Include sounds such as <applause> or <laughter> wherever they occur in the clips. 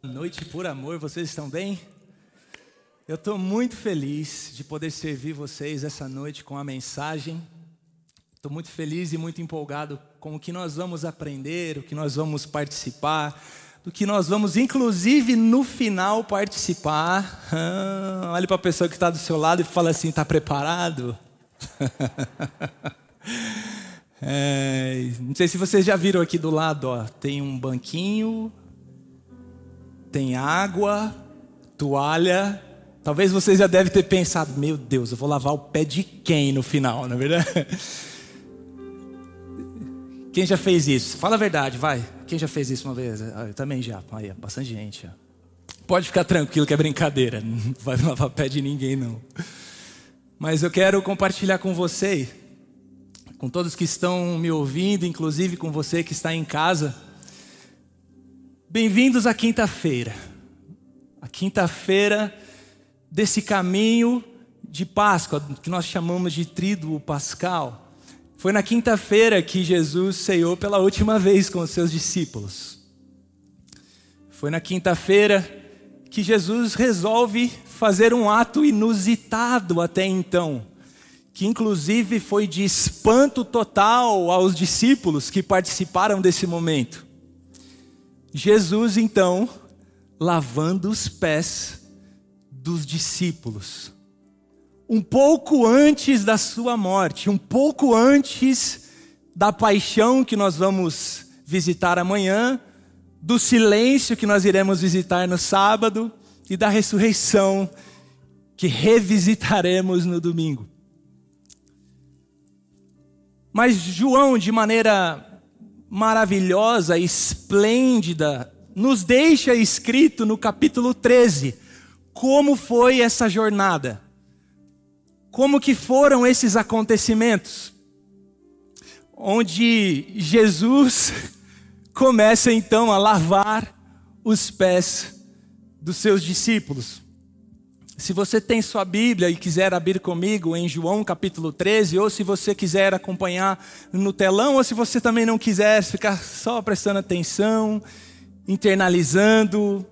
Noite por amor, vocês estão bem? Eu estou muito feliz de poder servir vocês essa noite com a mensagem. Estou muito feliz e muito empolgado com o que nós vamos aprender, o que nós vamos participar, do que nós vamos, inclusive, no final participar. Ah, olhe para a pessoa que está do seu lado e fala assim: está preparado? <laughs> é, não sei se vocês já viram aqui do lado, ó, tem um banquinho, tem água, toalha. Talvez vocês já devem ter pensado: meu Deus, eu vou lavar o pé de quem no final, não é verdade? <laughs> Quem já fez isso? Fala a verdade, vai. Quem já fez isso uma vez? Ah, eu também já. Aí, bastante gente. Pode ficar tranquilo que é brincadeira. <laughs> Não vai lavar pé de ninguém, não. Mas eu quero compartilhar com você, com todos que estão me ouvindo, inclusive com você que está em casa. Bem-vindos à quinta-feira. A quinta-feira desse caminho de Páscoa, que nós chamamos de tríduo pascal. Foi na quinta-feira que Jesus ceiou pela última vez com os seus discípulos. Foi na quinta-feira que Jesus resolve fazer um ato inusitado até então, que inclusive foi de espanto total aos discípulos que participaram desse momento. Jesus então lavando os pés dos discípulos um pouco antes da sua morte, um pouco antes da paixão que nós vamos visitar amanhã, do silêncio que nós iremos visitar no sábado e da ressurreição que revisitaremos no domingo. Mas João, de maneira maravilhosa, esplêndida, nos deixa escrito no capítulo 13 como foi essa jornada. Como que foram esses acontecimentos? Onde Jesus <laughs> começa então a lavar os pés dos seus discípulos. Se você tem sua Bíblia e quiser abrir comigo em João capítulo 13, ou se você quiser acompanhar no telão, ou se você também não quiser ficar só prestando atenção, internalizando,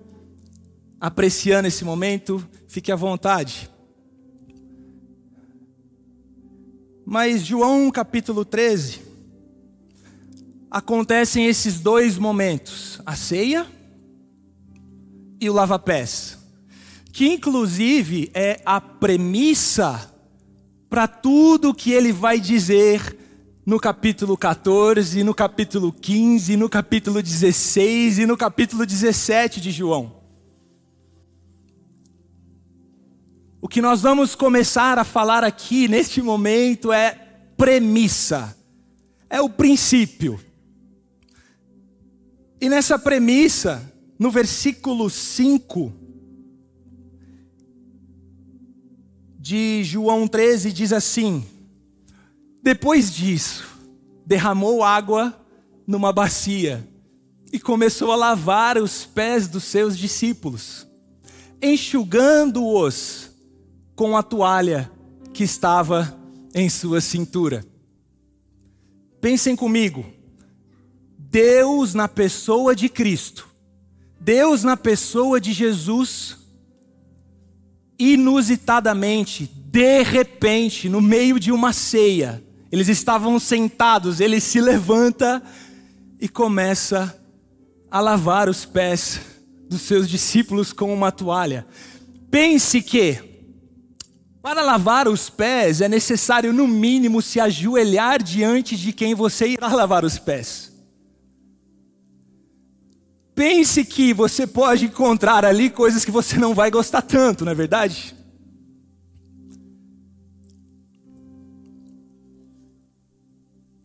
apreciando esse momento, fique à vontade. Mas João capítulo 13, acontecem esses dois momentos: a ceia e o lava-pés, que inclusive é a premissa para tudo que ele vai dizer no capítulo 14, no capítulo 15, no capítulo 16 e no capítulo 17 de João. O que nós vamos começar a falar aqui neste momento é premissa, é o princípio. E nessa premissa, no versículo 5 de João 13, diz assim: Depois disso, derramou água numa bacia e começou a lavar os pés dos seus discípulos, enxugando-os com a toalha que estava em sua cintura. Pensem comigo. Deus na pessoa de Cristo, Deus na pessoa de Jesus, inusitadamente, de repente, no meio de uma ceia, eles estavam sentados, ele se levanta e começa a lavar os pés dos seus discípulos com uma toalha. Pense que para lavar os pés é necessário, no mínimo, se ajoelhar diante de quem você irá lavar os pés. Pense que você pode encontrar ali coisas que você não vai gostar tanto, não é verdade?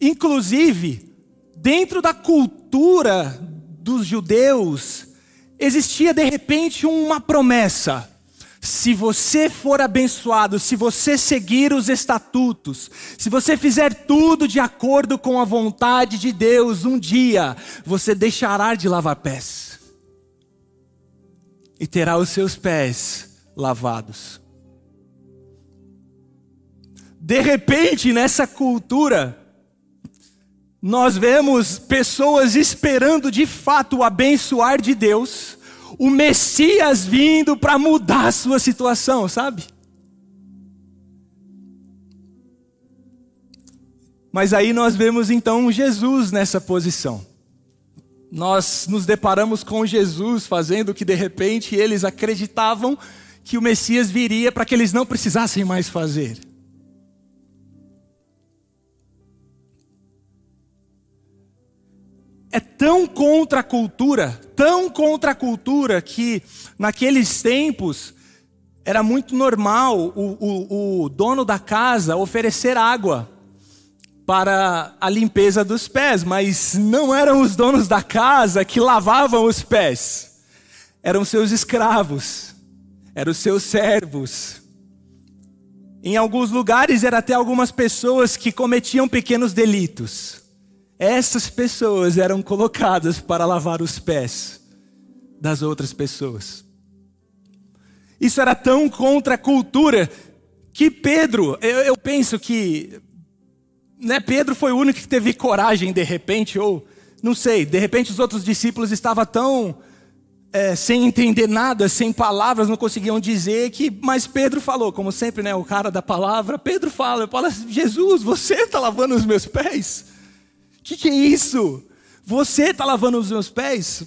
Inclusive, dentro da cultura dos judeus, existia de repente uma promessa se você for abençoado, se você seguir os estatutos, se você fizer tudo de acordo com a vontade de Deus, um dia você deixará de lavar pés e terá os seus pés lavados. De repente, nessa cultura, nós vemos pessoas esperando de fato o abençoar de Deus o Messias vindo para mudar a sua situação, sabe? Mas aí nós vemos então Jesus nessa posição. Nós nos deparamos com Jesus fazendo o que de repente eles acreditavam que o Messias viria para que eles não precisassem mais fazer. É tão contra a cultura, tão contra a cultura, que naqueles tempos era muito normal o, o, o dono da casa oferecer água para a limpeza dos pés, mas não eram os donos da casa que lavavam os pés, eram seus escravos, eram seus servos. Em alguns lugares era até algumas pessoas que cometiam pequenos delitos. Essas pessoas eram colocadas para lavar os pés das outras pessoas. Isso era tão contra a cultura que Pedro, eu, eu penso que né, Pedro foi o único que teve coragem de repente, ou não sei, de repente os outros discípulos estavam tão é, sem entender nada, sem palavras, não conseguiam dizer que, mas Pedro falou, como sempre, né, o cara da palavra, Pedro fala, fala, Jesus, você está lavando os meus pés? O que, que é isso? Você está lavando os meus pés?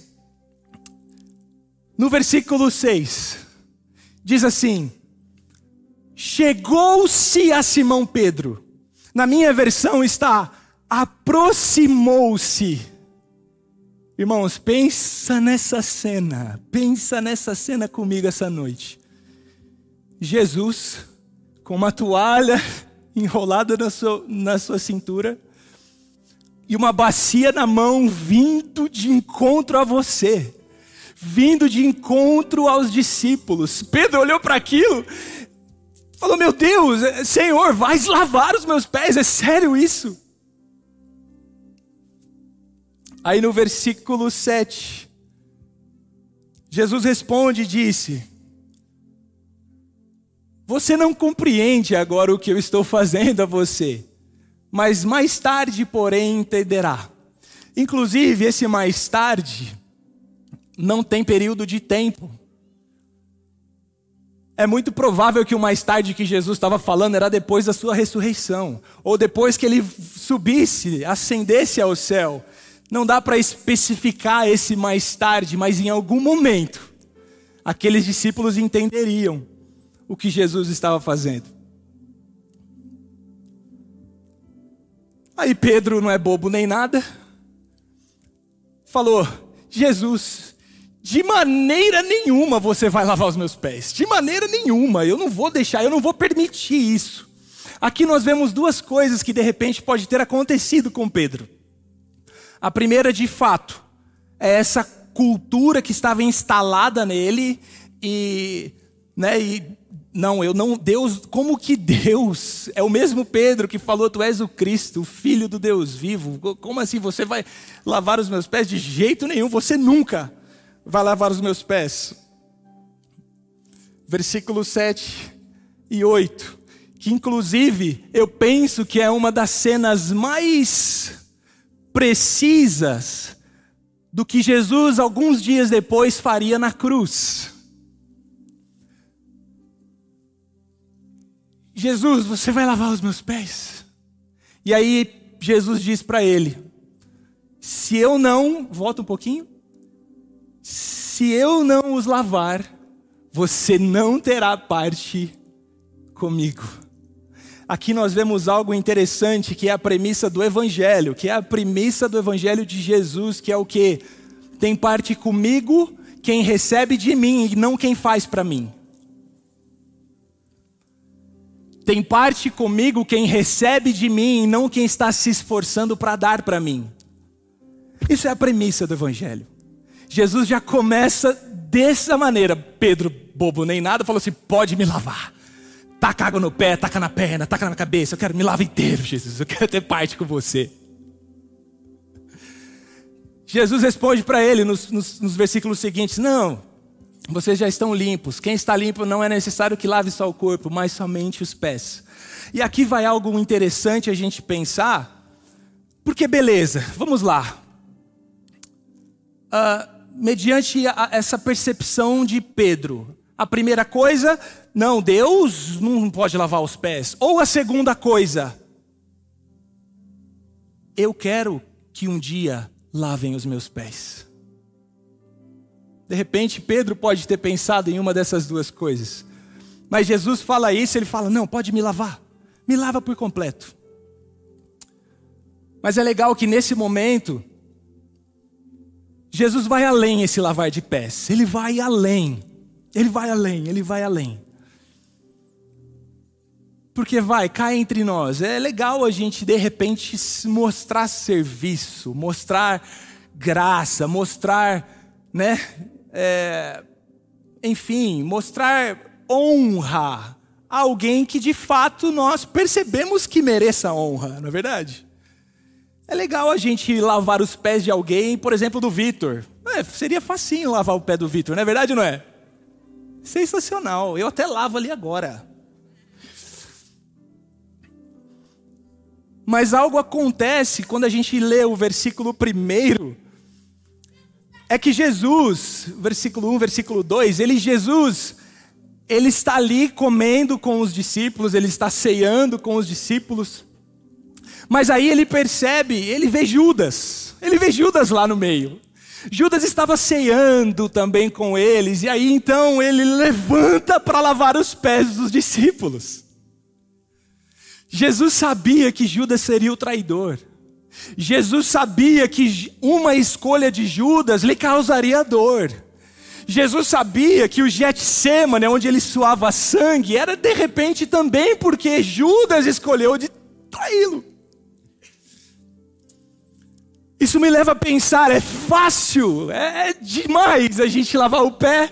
No versículo 6, diz assim: Chegou-se a Simão Pedro, na minha versão está aproximou-se. Irmãos, pensa nessa cena, pensa nessa cena comigo essa noite. Jesus, com uma toalha <laughs> enrolada na sua, na sua cintura, e uma bacia na mão, vindo de encontro a você, vindo de encontro aos discípulos. Pedro olhou para aquilo Falou: Meu Deus, é, Senhor, vais lavar os meus pés, é sério isso? Aí no versículo 7, Jesus responde e disse: Você não compreende agora o que eu estou fazendo a você, mas mais tarde, porém, entenderá. Inclusive, esse mais tarde não tem período de tempo. É muito provável que o mais tarde que Jesus estava falando era depois da sua ressurreição, ou depois que ele subisse, ascendesse ao céu. Não dá para especificar esse mais tarde, mas em algum momento, aqueles discípulos entenderiam o que Jesus estava fazendo. Aí Pedro não é bobo nem nada, falou: Jesus, de maneira nenhuma você vai lavar os meus pés. De maneira nenhuma. Eu não vou deixar, eu não vou permitir isso. Aqui nós vemos duas coisas que de repente pode ter acontecido com Pedro. A primeira, de fato, é essa cultura que estava instalada nele e, né, e não, eu não, Deus, como que Deus é o mesmo Pedro que falou: Tu és o Cristo, o Filho do Deus vivo. Como assim você vai lavar os meus pés? De jeito nenhum, você nunca vai lavar os meus pés. Versículos 7 e 8, que inclusive eu penso que é uma das cenas mais precisas do que Jesus, alguns dias depois, faria na cruz. Jesus, você vai lavar os meus pés? E aí Jesus diz para ele: Se eu não, volta um pouquinho, se eu não os lavar, você não terá parte comigo. Aqui nós vemos algo interessante que é a premissa do Evangelho, que é a premissa do Evangelho de Jesus, que é o que? Tem parte comigo quem recebe de mim e não quem faz para mim. Tem parte comigo quem recebe de mim e não quem está se esforçando para dar para mim. Isso é a premissa do Evangelho. Jesus já começa dessa maneira. Pedro, bobo nem nada, falou assim: pode me lavar. Taca água no pé, taca na perna, taca na cabeça. Eu quero me lavar inteiro, Jesus. Eu quero ter parte com você. Jesus responde para ele nos, nos, nos versículos seguintes: Não, vocês já estão limpos. Quem está limpo não é necessário que lave só o corpo, mas somente os pés. E aqui vai algo interessante a gente pensar, porque beleza, vamos lá. Uh, mediante a, essa percepção de Pedro. A primeira coisa, não, Deus não pode lavar os pés. Ou a segunda coisa, eu quero que um dia lavem os meus pés. De repente, Pedro pode ter pensado em uma dessas duas coisas. Mas Jesus fala isso, ele fala: Não, pode me lavar, me lava por completo. Mas é legal que nesse momento, Jesus vai além esse lavar de pés, ele vai além, ele vai além, ele vai além. Porque vai, cai entre nós. É legal a gente de repente mostrar serviço, mostrar graça, mostrar, né? É, enfim, mostrar honra a alguém que de fato nós percebemos que mereça honra, não é verdade? É legal a gente lavar os pés de alguém, por exemplo, do Vitor. É, seria facinho lavar o pé do Vitor, não é verdade ou não é? Sensacional. Eu até lavo ali agora. Mas algo acontece quando a gente lê o versículo primeiro. É que Jesus, versículo 1, versículo 2, ele Jesus, ele está ali comendo com os discípulos, ele está ceando com os discípulos. Mas aí ele percebe, ele vê Judas. Ele vê Judas lá no meio. Judas estava ceando também com eles, e aí então ele levanta para lavar os pés dos discípulos. Jesus sabia que Judas seria o traidor. Jesus sabia que uma escolha de Judas lhe causaria dor. Jesus sabia que o Getsemane, onde ele suava sangue, era de repente também porque Judas escolheu de traí-lo. Isso me leva a pensar, é fácil, é demais a gente lavar o pé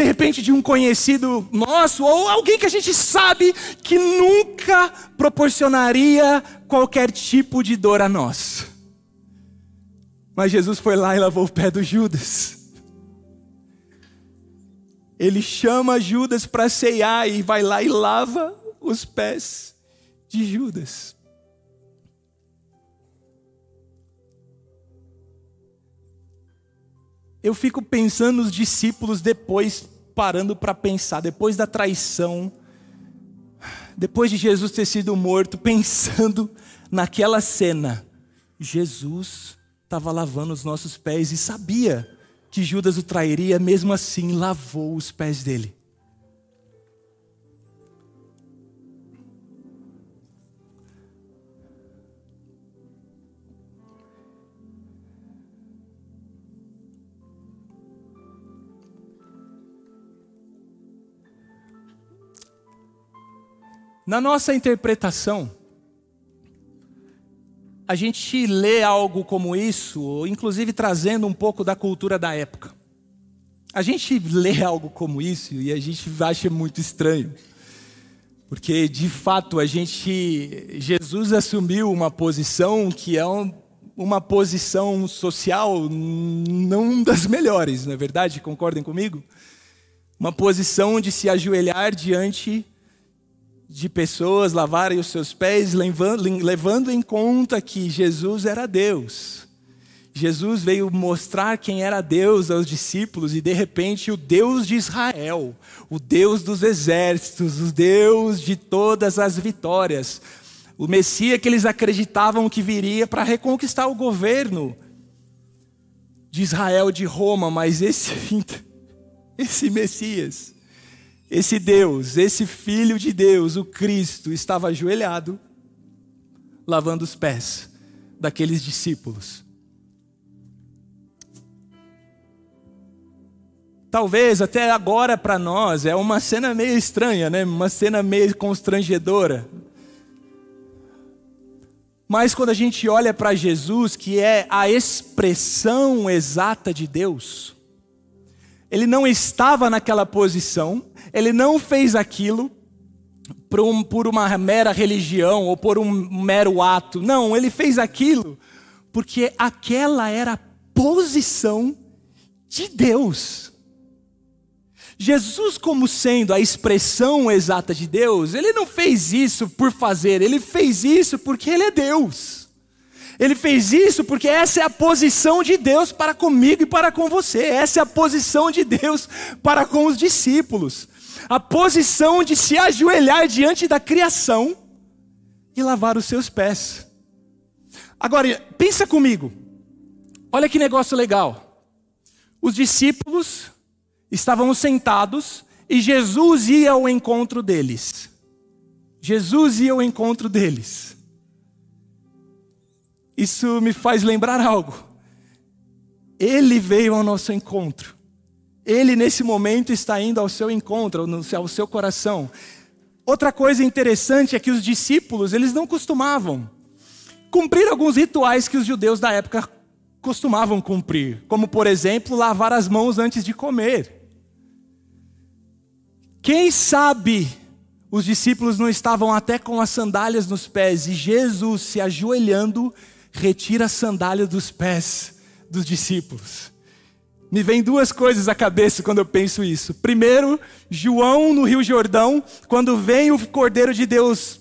de repente de um conhecido nosso ou alguém que a gente sabe que nunca proporcionaria qualquer tipo de dor a nós. Mas Jesus foi lá e lavou o pé do Judas. Ele chama Judas para ceiar e vai lá e lava os pés de Judas. Eu fico pensando nos discípulos depois, parando para pensar, depois da traição, depois de Jesus ter sido morto, pensando <laughs> naquela cena. Jesus estava lavando os nossos pés e sabia que Judas o trairia, mesmo assim lavou os pés dele. Na nossa interpretação, a gente lê algo como isso, inclusive trazendo um pouco da cultura da época. A gente lê algo como isso e a gente acha muito estranho. Porque de fato a gente Jesus assumiu uma posição que é um, uma posição social não das melhores, não é verdade? Concordem comigo? Uma posição de se ajoelhar diante de pessoas lavarem os seus pés, levando, levando em conta que Jesus era Deus. Jesus veio mostrar quem era Deus aos discípulos e de repente o Deus de Israel, o Deus dos exércitos, o Deus de todas as vitórias, o Messias que eles acreditavam que viria para reconquistar o governo de Israel de Roma, mas esse <laughs> esse Messias esse Deus, esse Filho de Deus, o Cristo, estava ajoelhado, lavando os pés daqueles discípulos. Talvez até agora para nós é uma cena meio estranha, né? Uma cena meio constrangedora. Mas quando a gente olha para Jesus, que é a expressão exata de Deus, ele não estava naquela posição, ele não fez aquilo por, um, por uma mera religião ou por um mero ato. Não, ele fez aquilo porque aquela era a posição de Deus. Jesus, como sendo a expressão exata de Deus, ele não fez isso por fazer, ele fez isso porque ele é Deus. Ele fez isso porque essa é a posição de Deus para comigo e para com você. Essa é a posição de Deus para com os discípulos. A posição de se ajoelhar diante da criação e lavar os seus pés. Agora, pensa comigo. Olha que negócio legal. Os discípulos estavam sentados e Jesus ia ao encontro deles. Jesus ia ao encontro deles. Isso me faz lembrar algo. Ele veio ao nosso encontro. Ele, nesse momento, está indo ao seu encontro, ao seu coração. Outra coisa interessante é que os discípulos, eles não costumavam cumprir alguns rituais que os judeus da época costumavam cumprir, como, por exemplo, lavar as mãos antes de comer. Quem sabe os discípulos não estavam até com as sandálias nos pés e Jesus se ajoelhando retira a sandália dos pés dos discípulos. Me vem duas coisas à cabeça quando eu penso isso. Primeiro, João no Rio Jordão, quando vem o Cordeiro de Deus,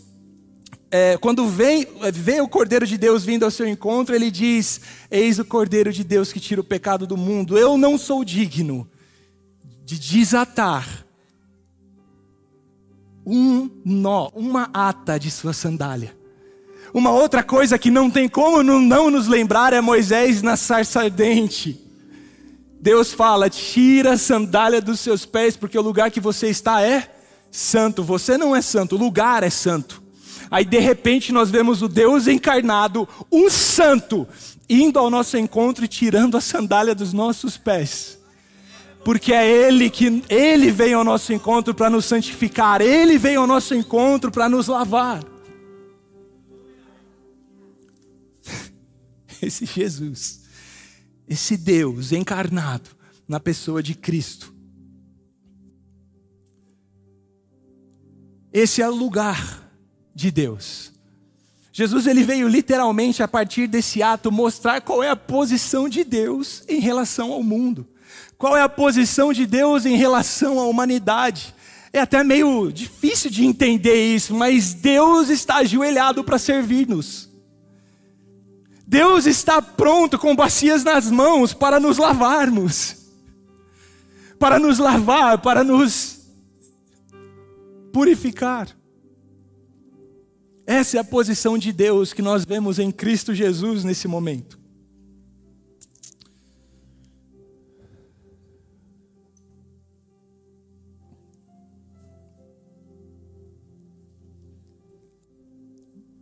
é, quando vem, vê o Cordeiro de Deus vindo ao seu encontro, ele diz: Eis o Cordeiro de Deus que tira o pecado do mundo. Eu não sou digno de desatar um nó, uma ata de sua sandália. Uma outra coisa que não tem como não nos lembrar é Moisés na sarça ardente. Deus fala: tira a sandália dos seus pés, porque o lugar que você está é santo. Você não é santo, o lugar é santo. Aí de repente nós vemos o Deus encarnado, um santo, indo ao nosso encontro e tirando a sandália dos nossos pés. Porque é Ele que Ele veio ao nosso encontro para nos santificar, Ele veio ao nosso encontro para nos lavar. <laughs> esse Jesus, esse Deus encarnado na pessoa de Cristo. Esse é o lugar de Deus. Jesus ele veio literalmente a partir desse ato mostrar qual é a posição de Deus em relação ao mundo. Qual é a posição de Deus em relação à humanidade? É até meio difícil de entender isso, mas Deus está ajoelhado para servir-nos. Deus está pronto com bacias nas mãos para nos lavarmos, para nos lavar, para nos purificar. Essa é a posição de Deus que nós vemos em Cristo Jesus nesse momento.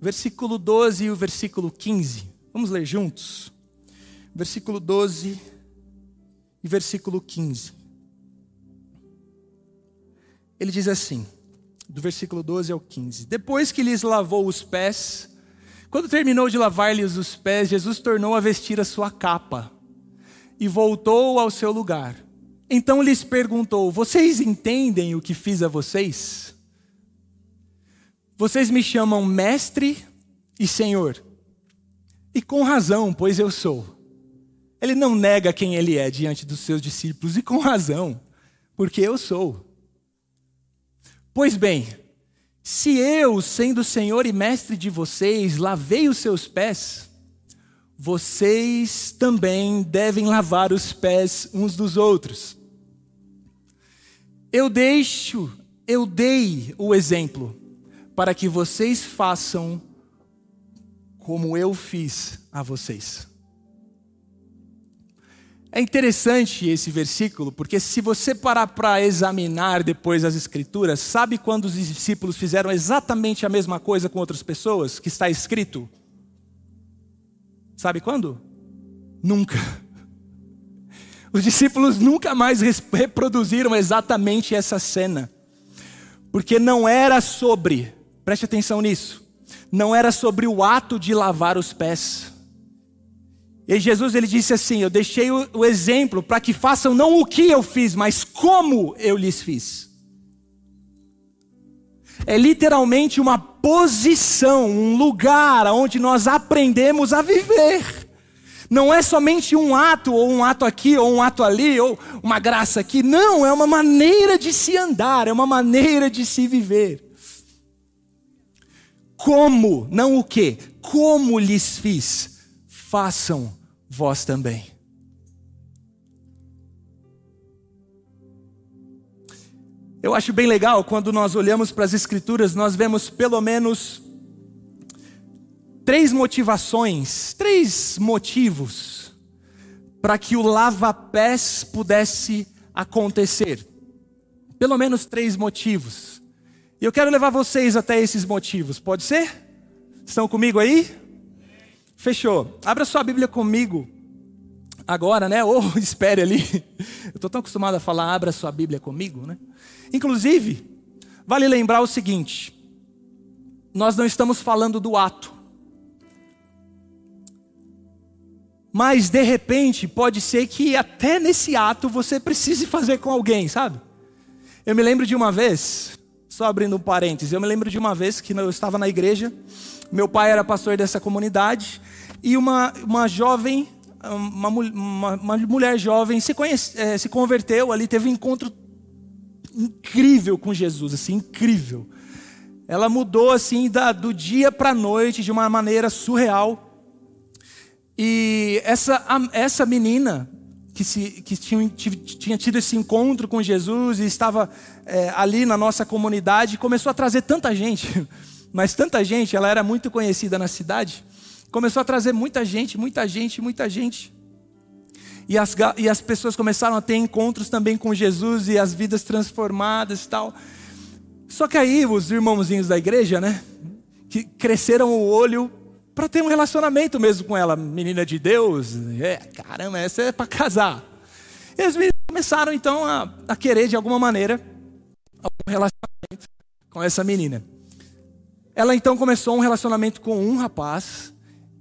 Versículo 12 e o versículo 15. Vamos ler juntos? Versículo 12 e versículo 15. Ele diz assim, do versículo 12 ao 15: Depois que lhes lavou os pés, quando terminou de lavar-lhes os pés, Jesus tornou a vestir a sua capa e voltou ao seu lugar. Então lhes perguntou: Vocês entendem o que fiz a vocês? Vocês me chamam mestre e senhor e com razão, pois eu sou. Ele não nega quem ele é diante dos seus discípulos, e com razão, porque eu sou. Pois bem, se eu, sendo Senhor e Mestre de vocês, lavei os seus pés, vocês também devem lavar os pés uns dos outros. Eu deixo, eu dei o exemplo, para que vocês façam como eu fiz a vocês. É interessante esse versículo, porque se você parar para examinar depois as Escrituras, sabe quando os discípulos fizeram exatamente a mesma coisa com outras pessoas, que está escrito? Sabe quando? Nunca. Os discípulos nunca mais reproduziram exatamente essa cena, porque não era sobre, preste atenção nisso, não era sobre o ato de lavar os pés. E Jesus ele disse assim: Eu deixei o, o exemplo para que façam não o que eu fiz, mas como eu lhes fiz. É literalmente uma posição, um lugar onde nós aprendemos a viver. Não é somente um ato, ou um ato aqui, ou um ato ali, ou uma graça aqui. Não, é uma maneira de se andar, é uma maneira de se viver. Como, não o que, como lhes fiz. façam vós também. Eu acho bem legal quando nós olhamos para as Escrituras, nós vemos pelo menos três motivações, três motivos para que o lava-pés pudesse acontecer. Pelo menos três motivos. E eu quero levar vocês até esses motivos, pode ser? Estão comigo aí? Fechou. Abra sua Bíblia comigo agora, né? Ou <laughs> espere ali. Eu estou tão acostumado a falar, abra sua Bíblia comigo, né? Inclusive, vale lembrar o seguinte: nós não estamos falando do ato. Mas de repente, pode ser que até nesse ato você precise fazer com alguém, sabe? Eu me lembro de uma vez, só abrindo um parênteses, eu me lembro de uma vez que eu estava na igreja, meu pai era pastor dessa comunidade, e uma, uma jovem, uma, uma, uma mulher jovem se, conhece, é, se converteu ali, teve um encontro incrível com Jesus, assim, incrível. Ela mudou assim da, do dia para a noite de uma maneira surreal. E essa, essa menina que, se, que tinha, tinha tido esse encontro com Jesus e estava é, ali na nossa comunidade, começou a trazer tanta gente, <laughs> mas tanta gente, ela era muito conhecida na cidade, começou a trazer muita gente, muita gente, muita gente. E as, e as pessoas começaram a ter encontros também com Jesus e as vidas transformadas e tal. Só que aí os irmãozinhos da igreja, né, que cresceram o olho para ter um relacionamento mesmo com ela, menina de Deus. É, caramba, essa é para casar. E os meninos começaram então a, a querer de alguma maneira um relacionamento com essa menina. Ela então começou um relacionamento com um rapaz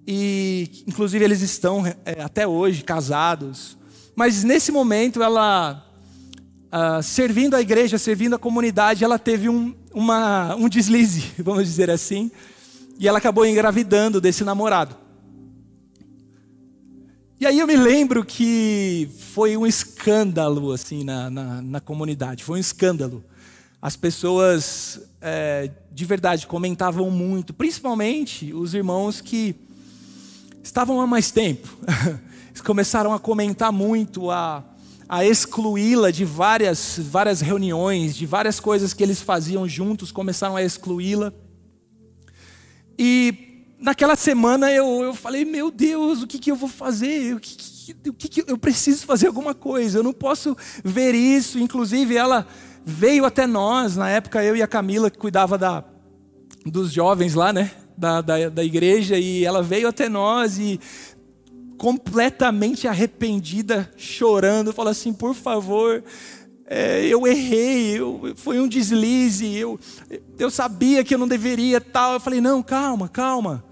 e inclusive eles estão é, até hoje casados. Mas nesse momento ela Uh, servindo a igreja, servindo a comunidade, ela teve um, uma, um deslize, <laughs> vamos dizer assim, e ela acabou engravidando desse namorado. E aí eu me lembro que foi um escândalo assim na, na, na comunidade, foi um escândalo. As pessoas é, de verdade comentavam muito, principalmente os irmãos que estavam há mais tempo. <laughs> Eles começaram a comentar muito, a, a excluí-la de várias, várias reuniões, de várias coisas que eles faziam juntos, começaram a excluí-la. E naquela semana eu, eu falei, meu Deus, o que, que eu vou fazer? O que, que, o que, que eu preciso fazer alguma coisa? Eu não posso ver isso. Inclusive, ela veio até nós, na época eu e a Camila, que cuidava da, dos jovens lá, né? Da, da, da igreja, e ela veio até nós e completamente arrependida, chorando, falou assim: por favor, é, eu errei, eu, foi um deslize, eu, eu sabia que eu não deveria tal. Eu falei, não, calma, calma.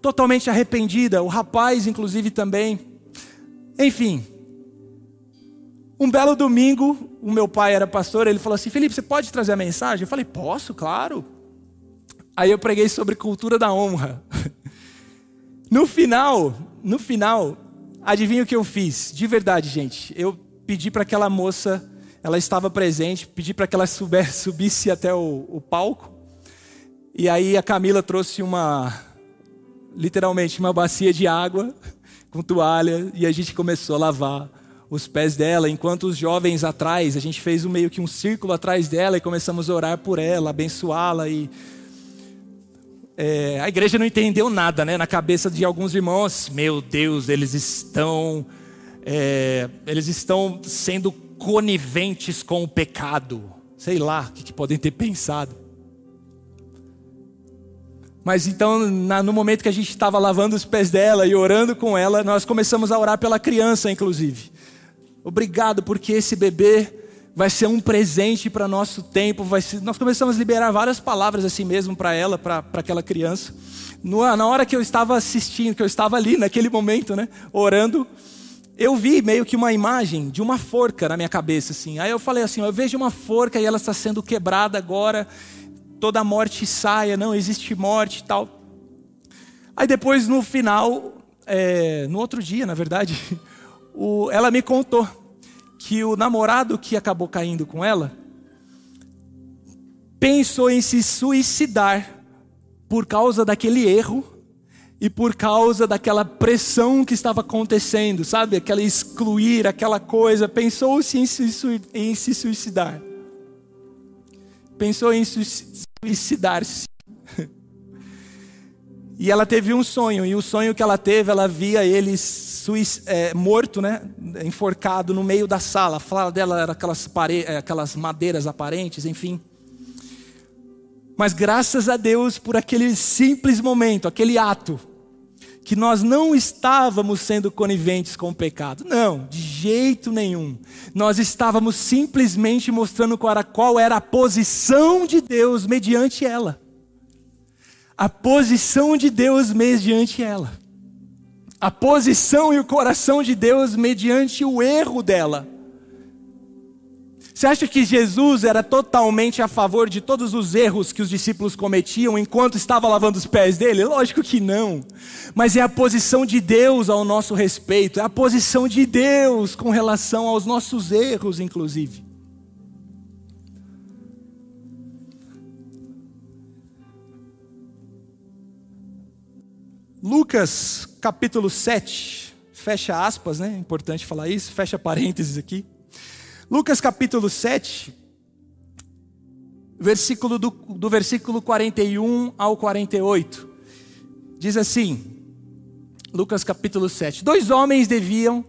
Totalmente arrependida, o rapaz, inclusive, também. Enfim, um belo domingo, o meu pai era pastor, ele falou assim: Felipe, você pode trazer a mensagem? Eu falei, posso, claro. Aí eu preguei sobre cultura da honra. <laughs> No final, no final, adivinha o que eu fiz? De verdade, gente. Eu pedi para aquela moça, ela estava presente, pedi para que ela subisse, <laughs> subisse até o, o palco. E aí a Camila trouxe uma, literalmente, uma bacia de água <laughs> com toalha e a gente começou a lavar os pés dela, enquanto os jovens atrás, a gente fez um, meio que um círculo atrás dela e começamos a orar por ela, abençoá-la e é, a igreja não entendeu nada, né? Na cabeça de alguns irmãos, meu Deus, eles estão é, eles estão sendo coniventes com o pecado. Sei lá o que, que podem ter pensado. Mas então, na, no momento que a gente estava lavando os pés dela e orando com ela, nós começamos a orar pela criança, inclusive. Obrigado, porque esse bebê vai ser um presente para nosso tempo. Ser... Nós começamos a liberar várias palavras assim mesmo para ela, para aquela criança. Na hora que eu estava assistindo, que eu estava ali naquele momento, né, orando, eu vi meio que uma imagem de uma forca na minha cabeça, assim. Aí eu falei assim: eu vejo uma forca e ela está sendo quebrada agora, toda a morte saia, não existe morte e tal. Aí depois, no final, é, no outro dia, na verdade, <laughs> o, ela me contou que o namorado que acabou caindo com ela pensou em se suicidar por causa daquele erro e por causa daquela pressão que estava acontecendo, sabe? Aquela excluir, aquela coisa, pensou-se em, se, em se suicidar. Pensou em suicidar-se. <laughs> E ela teve um sonho, e o sonho que ela teve, ela via ele é, morto, né? enforcado no meio da sala. A fala dela era aquelas. É, aquelas madeiras aparentes, enfim. Mas graças a Deus por aquele simples momento, aquele ato, que nós não estávamos sendo coniventes com o pecado. Não, de jeito nenhum. Nós estávamos simplesmente mostrando qual era, a posição de Deus mediante ela. A posição de Deus mediante ela. A posição e o coração de Deus mediante o erro dela. Você acha que Jesus era totalmente a favor de todos os erros que os discípulos cometiam enquanto estava lavando os pés dele? Lógico que não. Mas é a posição de Deus ao nosso respeito, é a posição de Deus com relação aos nossos erros, inclusive. Lucas capítulo 7, fecha aspas, né? Importante falar isso, fecha parênteses aqui. Lucas capítulo 7, versículo do, do versículo 41 ao 48. Diz assim, Lucas capítulo 7. Dois homens deviam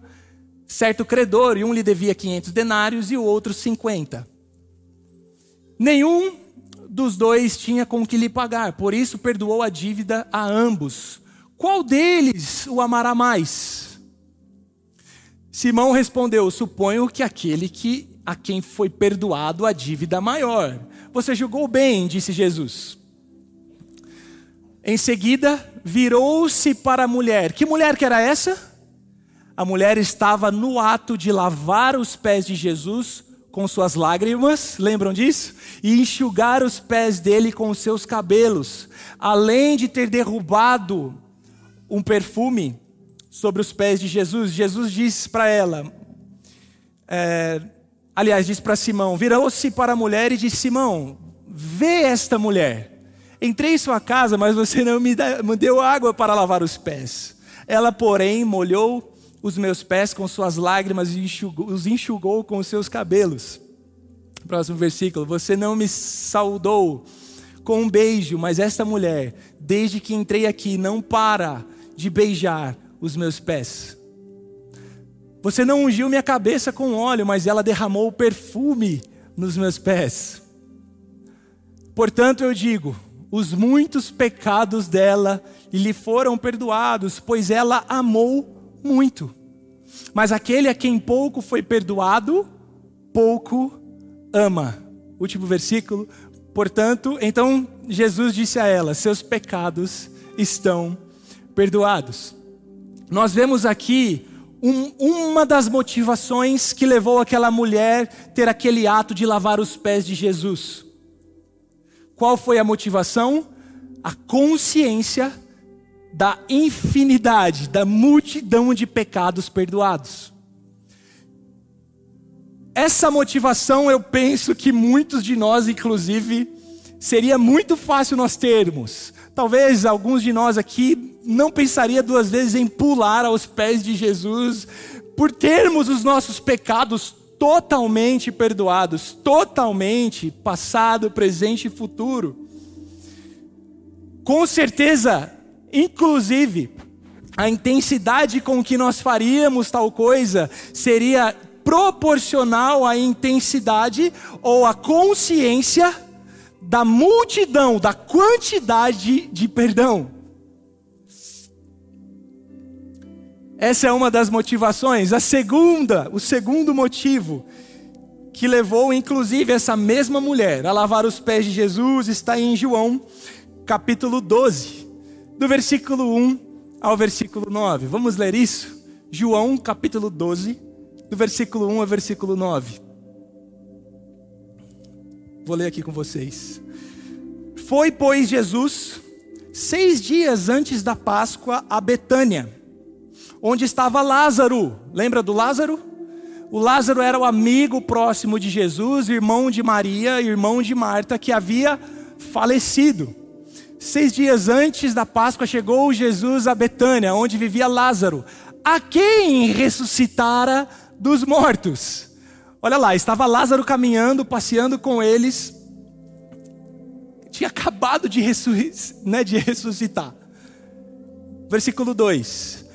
certo credor, e um lhe devia 500 denários e o outro 50. Nenhum dos dois tinha com que lhe pagar, por isso perdoou a dívida a ambos. Qual deles o amará mais? Simão respondeu: Suponho que aquele que a quem foi perdoado a dívida maior. Você julgou bem, disse Jesus. Em seguida, virou-se para a mulher. Que mulher que era essa? A mulher estava no ato de lavar os pés de Jesus com suas lágrimas, lembram disso? E enxugar os pés dele com os seus cabelos, além de ter derrubado um perfume sobre os pés de Jesus, Jesus disse para ela, é, aliás, disse para Simão: virou-se para a mulher e disse: Simão, vê esta mulher. Entrei em sua casa, mas você não me, deu água para lavar os pés. Ela, porém, molhou os meus pés com suas lágrimas e enxugou, os enxugou com os seus cabelos. Próximo versículo: Você não me saudou com um beijo, mas esta mulher, desde que entrei aqui, não para de beijar os meus pés. Você não ungiu minha cabeça com óleo, mas ela derramou perfume nos meus pés. Portanto, eu digo: os muitos pecados dela lhe foram perdoados, pois ela amou muito. Mas aquele a quem pouco foi perdoado, pouco ama. Último versículo. Portanto, então Jesus disse a ela: Seus pecados estão perdoados. Nós vemos aqui um, uma das motivações que levou aquela mulher ter aquele ato de lavar os pés de Jesus. Qual foi a motivação? A consciência da infinidade, da multidão de pecados perdoados. Essa motivação eu penso que muitos de nós, inclusive, seria muito fácil nós termos. Talvez alguns de nós aqui não pensaria duas vezes em pular aos pés de Jesus por termos os nossos pecados totalmente perdoados, totalmente passado, presente e futuro. Com certeza, inclusive, a intensidade com que nós faríamos tal coisa seria proporcional à intensidade ou à consciência da multidão, da quantidade de perdão. Essa é uma das motivações. A segunda, o segundo motivo que levou inclusive essa mesma mulher a lavar os pés de Jesus está em João, capítulo 12, do versículo 1 ao versículo 9. Vamos ler isso? João, capítulo 12, do versículo 1 ao versículo 9. Vou ler aqui com vocês. Foi, pois, Jesus, seis dias antes da Páscoa, a Betânia, onde estava Lázaro. Lembra do Lázaro? O Lázaro era o amigo próximo de Jesus, irmão de Maria, irmão de Marta, que havia falecido. Seis dias antes da Páscoa chegou Jesus a Betânia, onde vivia Lázaro, a quem ressuscitara dos mortos. Olha lá, estava Lázaro caminhando, passeando com eles, tinha acabado de, né, de ressuscitar. Versículo 2: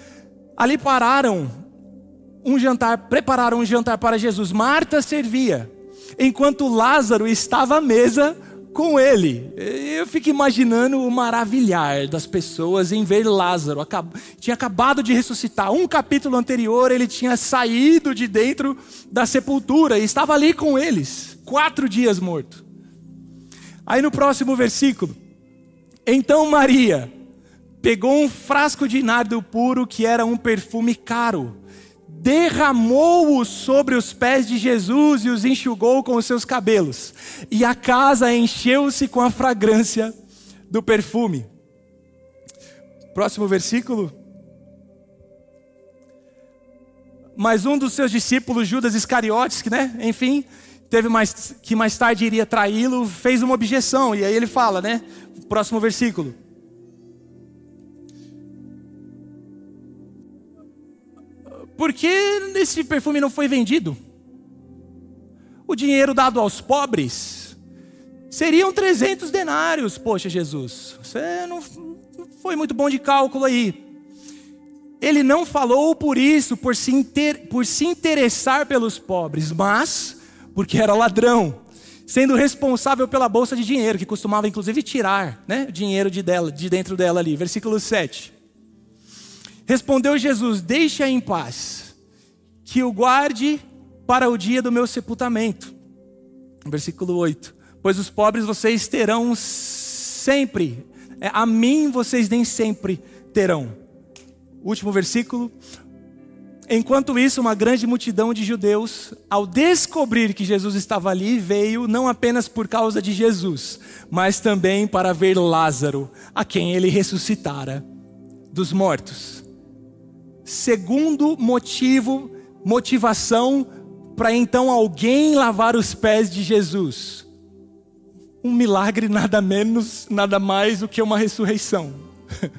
Ali pararam um jantar, prepararam um jantar para Jesus. Marta servia, enquanto Lázaro estava à mesa com ele. Eu fico imaginando o maravilhar das pessoas em ver Lázaro. Tinha acabado de ressuscitar. Um capítulo anterior, ele tinha saído de dentro da sepultura e estava ali com eles, quatro dias morto. Aí no próximo versículo, então Maria pegou um frasco de nardo puro que era um perfume caro derramou-o sobre os pés de Jesus e os enxugou com os seus cabelos. E a casa encheu-se com a fragrância do perfume. Próximo versículo. Mas um dos seus discípulos, Judas Iscariotes, que, né, enfim, teve mais que mais tarde iria traí-lo, fez uma objeção. E aí ele fala, né? Próximo versículo. Por que esse perfume não foi vendido? O dinheiro dado aos pobres seriam 300 denários. Poxa, Jesus, você não foi muito bom de cálculo aí. Ele não falou por isso, por se, inter... por se interessar pelos pobres, mas porque era ladrão, sendo responsável pela bolsa de dinheiro, que costumava inclusive tirar né, dinheiro de, dela, de dentro dela ali. Versículo 7. Respondeu Jesus: Deixe-a em paz, que o guarde para o dia do meu sepultamento. Versículo 8: Pois os pobres vocês terão sempre, é, a mim vocês nem sempre terão. Último versículo. Enquanto isso, uma grande multidão de judeus, ao descobrir que Jesus estava ali, veio não apenas por causa de Jesus, mas também para ver Lázaro, a quem ele ressuscitara dos mortos segundo motivo, motivação para então alguém lavar os pés de Jesus. Um milagre nada menos, nada mais do que uma ressurreição. <laughs>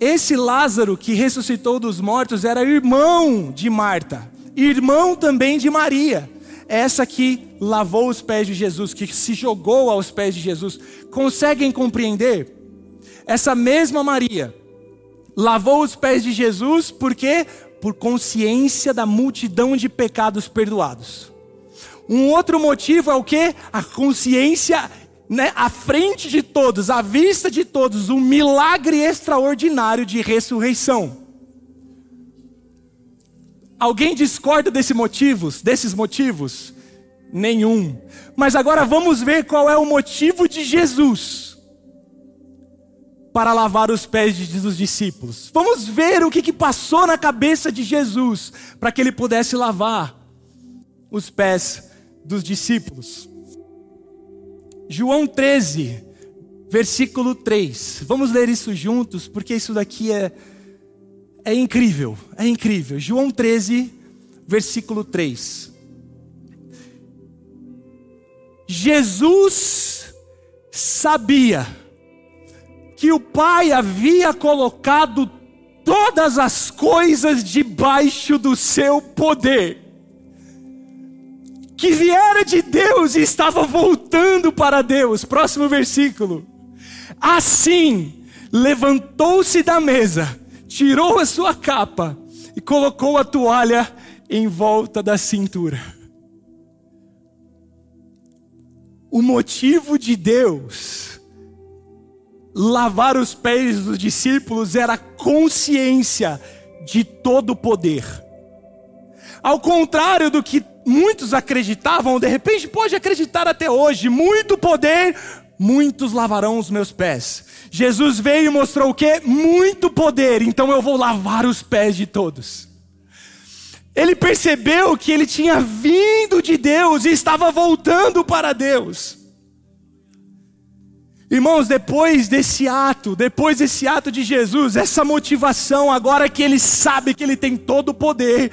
Esse Lázaro que ressuscitou dos mortos era irmão de Marta, irmão também de Maria. Essa que lavou os pés de Jesus, que se jogou aos pés de Jesus. Conseguem compreender? Essa mesma Maria lavou os pés de Jesus, por quê? Por consciência da multidão de pecados perdoados. Um outro motivo é o que? A consciência né, à frente de todos, à vista de todos, um milagre extraordinário de ressurreição. Alguém discorda desse motivos, desses motivos? Nenhum. Mas agora vamos ver qual é o motivo de Jesus para lavar os pés dos discípulos. Vamos ver o que, que passou na cabeça de Jesus para que ele pudesse lavar os pés dos discípulos. João 13, versículo 3. Vamos ler isso juntos, porque isso daqui é, é incrível, é incrível. João 13, versículo 3. Jesus sabia que o Pai havia colocado todas as coisas debaixo do seu poder. Que viera de Deus e estava voltando para Deus. Próximo versículo. Assim, levantou-se da mesa, tirou a sua capa e colocou a toalha em volta da cintura. O motivo de Deus lavar os pés dos discípulos era consciência de todo o poder. Ao contrário do que muitos acreditavam, de repente pode acreditar até hoje, muito poder, muitos lavarão os meus pés. Jesus veio e mostrou o que? Muito poder, então eu vou lavar os pés de todos. Ele percebeu que ele tinha vindo de Deus e estava voltando para Deus. Irmãos, depois desse ato, depois desse ato de Jesus, essa motivação, agora que ele sabe que ele tem todo o poder,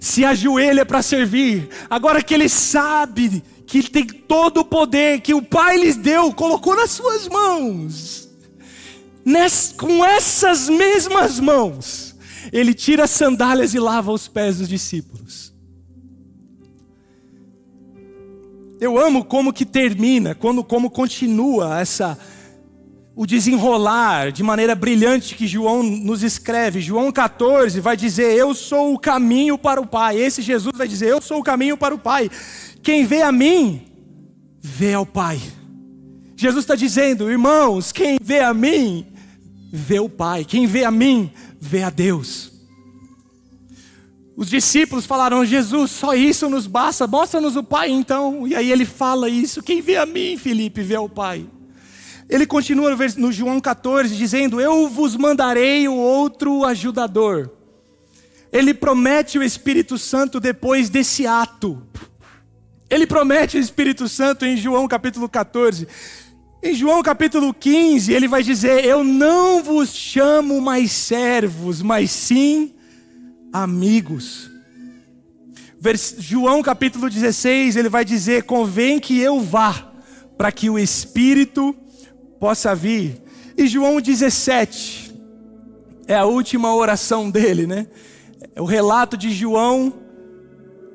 se ajoelha para servir, agora que ele sabe que tem todo o poder que o Pai lhes deu, colocou nas suas mãos. Ness, com essas mesmas mãos, ele tira as sandálias e lava os pés dos discípulos. Eu amo como que termina, quando, como continua essa o desenrolar de maneira brilhante que João nos escreve. João 14 vai dizer: Eu sou o caminho para o Pai. Esse Jesus vai dizer: Eu sou o caminho para o Pai. Quem vê a mim, vê ao Pai. Jesus está dizendo, irmãos, quem vê a mim, vê o Pai. Quem vê a mim, vê a Deus. Os discípulos falaram: Jesus, só isso nos basta, mostra-nos o Pai então. E aí ele fala isso: quem vê a mim, Felipe, vê o Pai. Ele continua no João 14 dizendo: Eu vos mandarei o outro ajudador. Ele promete o Espírito Santo depois desse ato. Ele promete o Espírito Santo em João capítulo 14. Em João capítulo 15, ele vai dizer: Eu não vos chamo mais servos, mas sim amigos. João capítulo 16, ele vai dizer: Convém que eu vá, para que o Espírito possa vir. E João 17, é a última oração dele, né? É o relato de João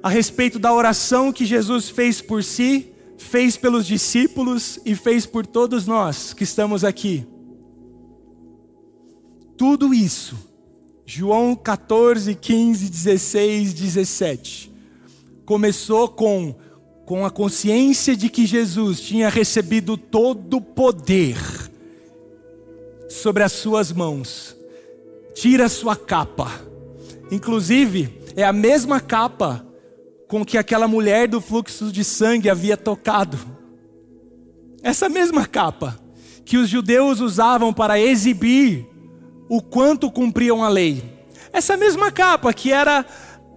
a respeito da oração que Jesus fez por si, fez pelos discípulos e fez por todos nós que estamos aqui. Tudo isso, João 14, 15, 16, 17, começou com, com a consciência de que Jesus tinha recebido todo o poder sobre as suas mãos. Tira sua capa. Inclusive, é a mesma capa com que aquela mulher do fluxo de sangue havia tocado. Essa mesma capa que os judeus usavam para exibir o quanto cumpriam a lei. Essa mesma capa que era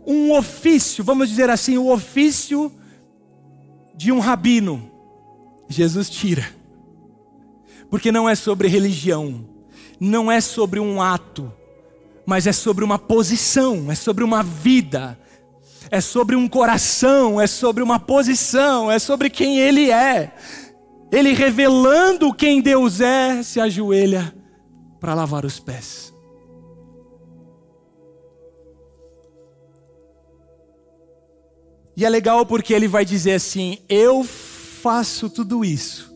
um ofício, vamos dizer assim, o ofício de um rabino. Jesus tira. Porque não é sobre religião, não é sobre um ato, mas é sobre uma posição, é sobre uma vida, é sobre um coração, é sobre uma posição, é sobre quem Ele é. Ele revelando quem Deus é, se ajoelha para lavar os pés. E é legal porque ele vai dizer assim: Eu faço tudo isso,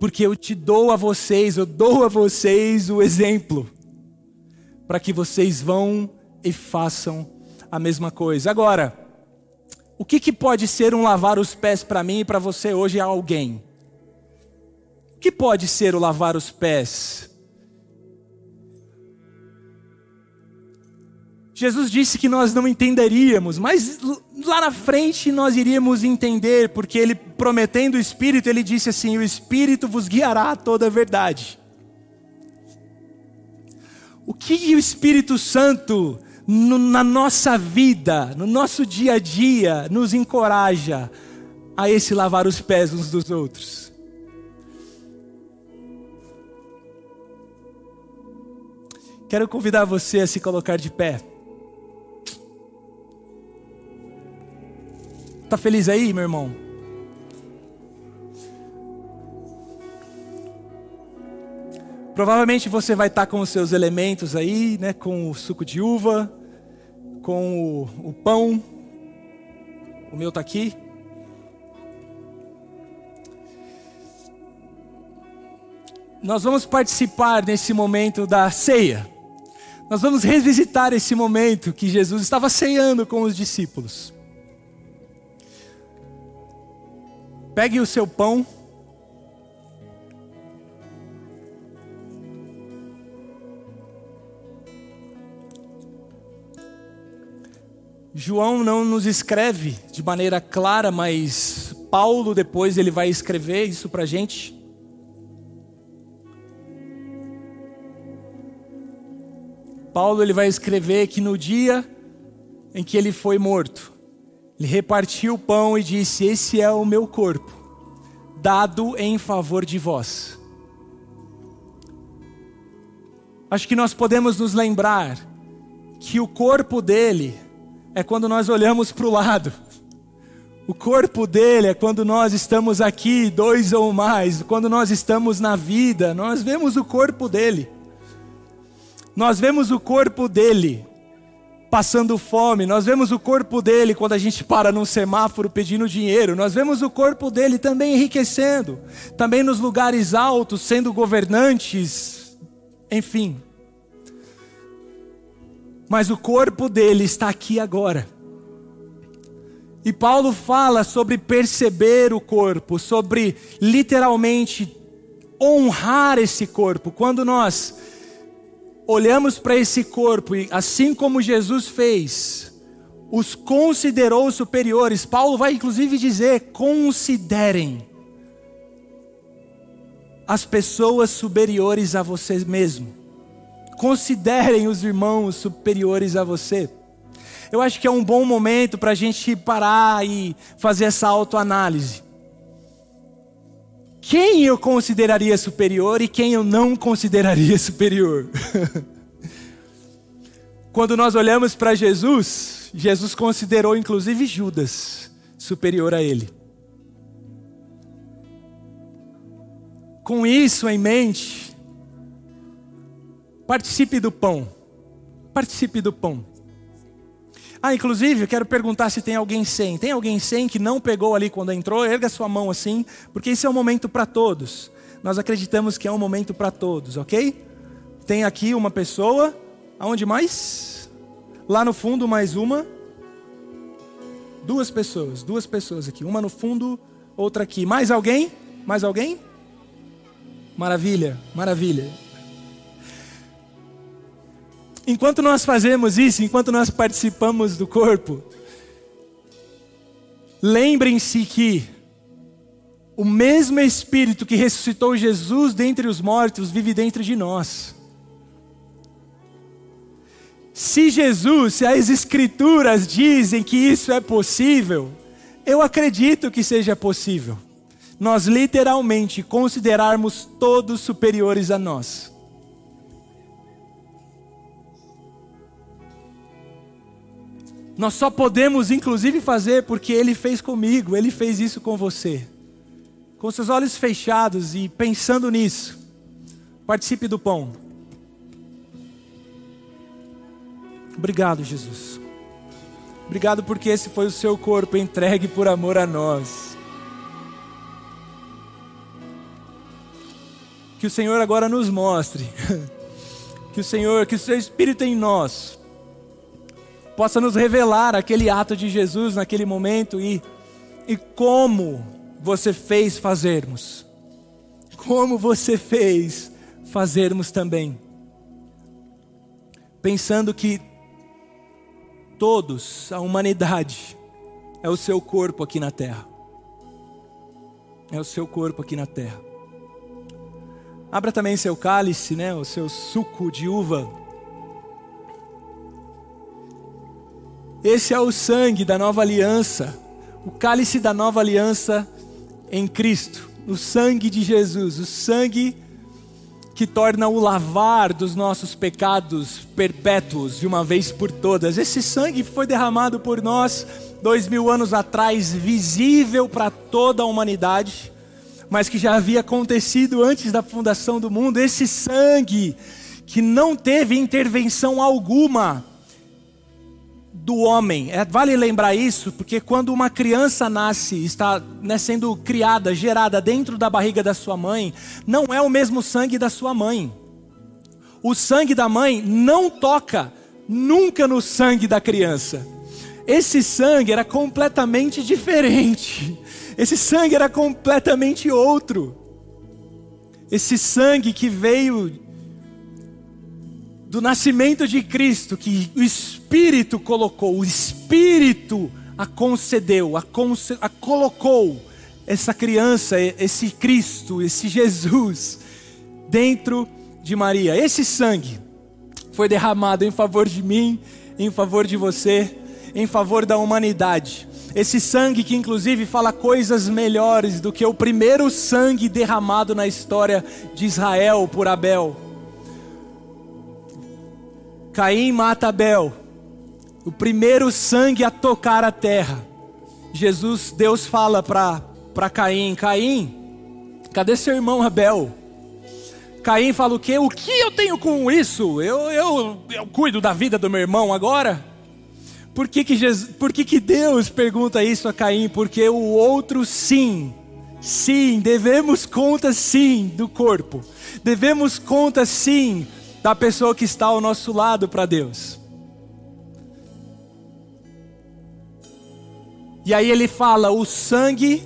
porque eu te dou a vocês, eu dou a vocês o exemplo, para que vocês vão e façam a mesma coisa. Agora, o que, que pode ser um lavar os pés para mim e para você hoje a alguém? O que pode ser o lavar os pés? Jesus disse que nós não entenderíamos, mas lá na frente nós iríamos entender, porque ele prometendo o Espírito, ele disse assim: O Espírito vos guiará a toda a verdade. O que o Espírito Santo no, na nossa vida, no nosso dia a dia, nos encoraja a esse lavar os pés uns dos outros. Quero convidar você a se colocar de pé. Tá feliz aí, meu irmão? Provavelmente você vai estar com os seus elementos aí, né? Com o suco de uva, com o, o pão. O meu está aqui. Nós vamos participar nesse momento da ceia. Nós vamos revisitar esse momento que Jesus estava ceando com os discípulos. Pegue o seu pão. João não nos escreve de maneira clara, mas Paulo depois ele vai escrever isso para a gente. Paulo ele vai escrever que no dia em que ele foi morto, ele repartiu o pão e disse: Esse é o meu corpo, dado em favor de vós. Acho que nós podemos nos lembrar que o corpo dele é quando nós olhamos para o lado. O corpo dele é quando nós estamos aqui, dois ou mais, quando nós estamos na vida, nós vemos o corpo dele. Nós vemos o corpo dele passando fome, nós vemos o corpo dele quando a gente para num semáforo pedindo dinheiro, nós vemos o corpo dele também enriquecendo, também nos lugares altos, sendo governantes, enfim. Mas o corpo dele está aqui agora. E Paulo fala sobre perceber o corpo, sobre literalmente honrar esse corpo. Quando nós olhamos para esse corpo e, assim como Jesus fez, os considerou superiores, Paulo vai inclusive dizer: considerem as pessoas superiores a você mesmo, considerem os irmãos superiores a você. Eu acho que é um bom momento para a gente parar e fazer essa autoanálise. Quem eu consideraria superior e quem eu não consideraria <laughs> superior? Quando nós olhamos para Jesus, Jesus considerou inclusive Judas superior a ele. Com isso em mente, participe do pão. Participe do pão. Ah, inclusive, eu quero perguntar se tem alguém sem. Tem alguém sem que não pegou ali quando entrou? Erga sua mão assim, porque esse é um momento para todos. Nós acreditamos que é um momento para todos, ok? Tem aqui uma pessoa. Aonde mais? Lá no fundo, mais uma. Duas pessoas, duas pessoas aqui. Uma no fundo, outra aqui. Mais alguém? Mais alguém? Maravilha, maravilha. Enquanto nós fazemos isso, enquanto nós participamos do corpo, lembrem-se que o mesmo Espírito que ressuscitou Jesus dentre os mortos vive dentro de nós. Se Jesus, se as Escrituras dizem que isso é possível, eu acredito que seja possível. Nós literalmente considerarmos todos superiores a nós. Nós só podemos, inclusive, fazer porque Ele fez comigo, Ele fez isso com você. Com seus olhos fechados e pensando nisso, participe do pão. Obrigado, Jesus. Obrigado porque esse foi o seu corpo entregue por amor a nós. Que o Senhor agora nos mostre. <laughs> Que o Senhor, que o seu Espírito em nós possa nos revelar aquele ato de Jesus naquele momento e, e como você fez fazermos. Como você fez fazermos também. Pensando que todos, a humanidade, é o seu corpo aqui na terra. É o seu corpo aqui na terra. Abra também seu cálice, né, o seu suco de uva Esse é o sangue da nova aliança, o cálice da nova aliança em Cristo, o sangue de Jesus, o sangue que torna o lavar dos nossos pecados perpétuos de uma vez por todas. Esse sangue foi derramado por nós dois mil anos atrás, visível para toda a humanidade, mas que já havia acontecido antes da fundação do mundo. Esse sangue que não teve intervenção alguma do homem. É, vale lembrar isso, porque quando uma criança nasce, está né, sendo criada, gerada dentro da barriga da sua mãe, não é o mesmo sangue da sua mãe. O sangue da mãe não toca nunca no sangue da criança. Esse sangue era completamente <laughs> diferente. Esse sangue era completamente outro. Esse sangue que veio do nascimento de Cristo, que o Espírito colocou, o Espírito a concedeu, a, conce, a colocou essa criança, esse Cristo, esse Jesus dentro de Maria. Esse sangue foi derramado em favor de mim, em favor de você, em favor da humanidade. Esse sangue que inclusive fala coisas melhores do que o primeiro sangue derramado na história de Israel por Abel. Caim mata Abel, o primeiro sangue a tocar a terra. Jesus, Deus fala para Caim: Caim, cadê seu irmão Abel? Caim fala o quê? O que eu tenho com isso? Eu, eu, eu cuido da vida do meu irmão agora? Por que que, Jesus, por que que Deus pergunta isso a Caim? Porque o outro sim, sim, devemos conta sim do corpo. Devemos conta sim da pessoa que está ao nosso lado para Deus. E aí ele fala: o sangue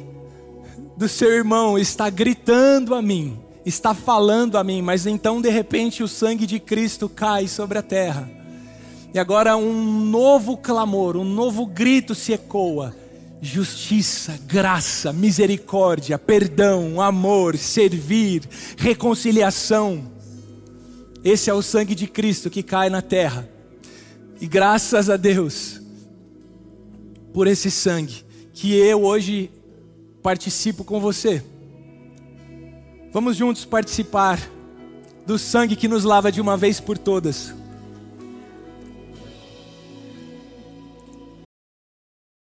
do seu irmão está gritando a mim está falando a mim, mas então de repente o sangue de Cristo cai sobre a terra. E agora um novo clamor, um novo grito se ecoa: justiça, graça, misericórdia, perdão, amor, servir, reconciliação. Esse é o sangue de Cristo que cai na terra. E graças a Deus por esse sangue que eu hoje participo com você. Vamos juntos participar do sangue que nos lava de uma vez por todas.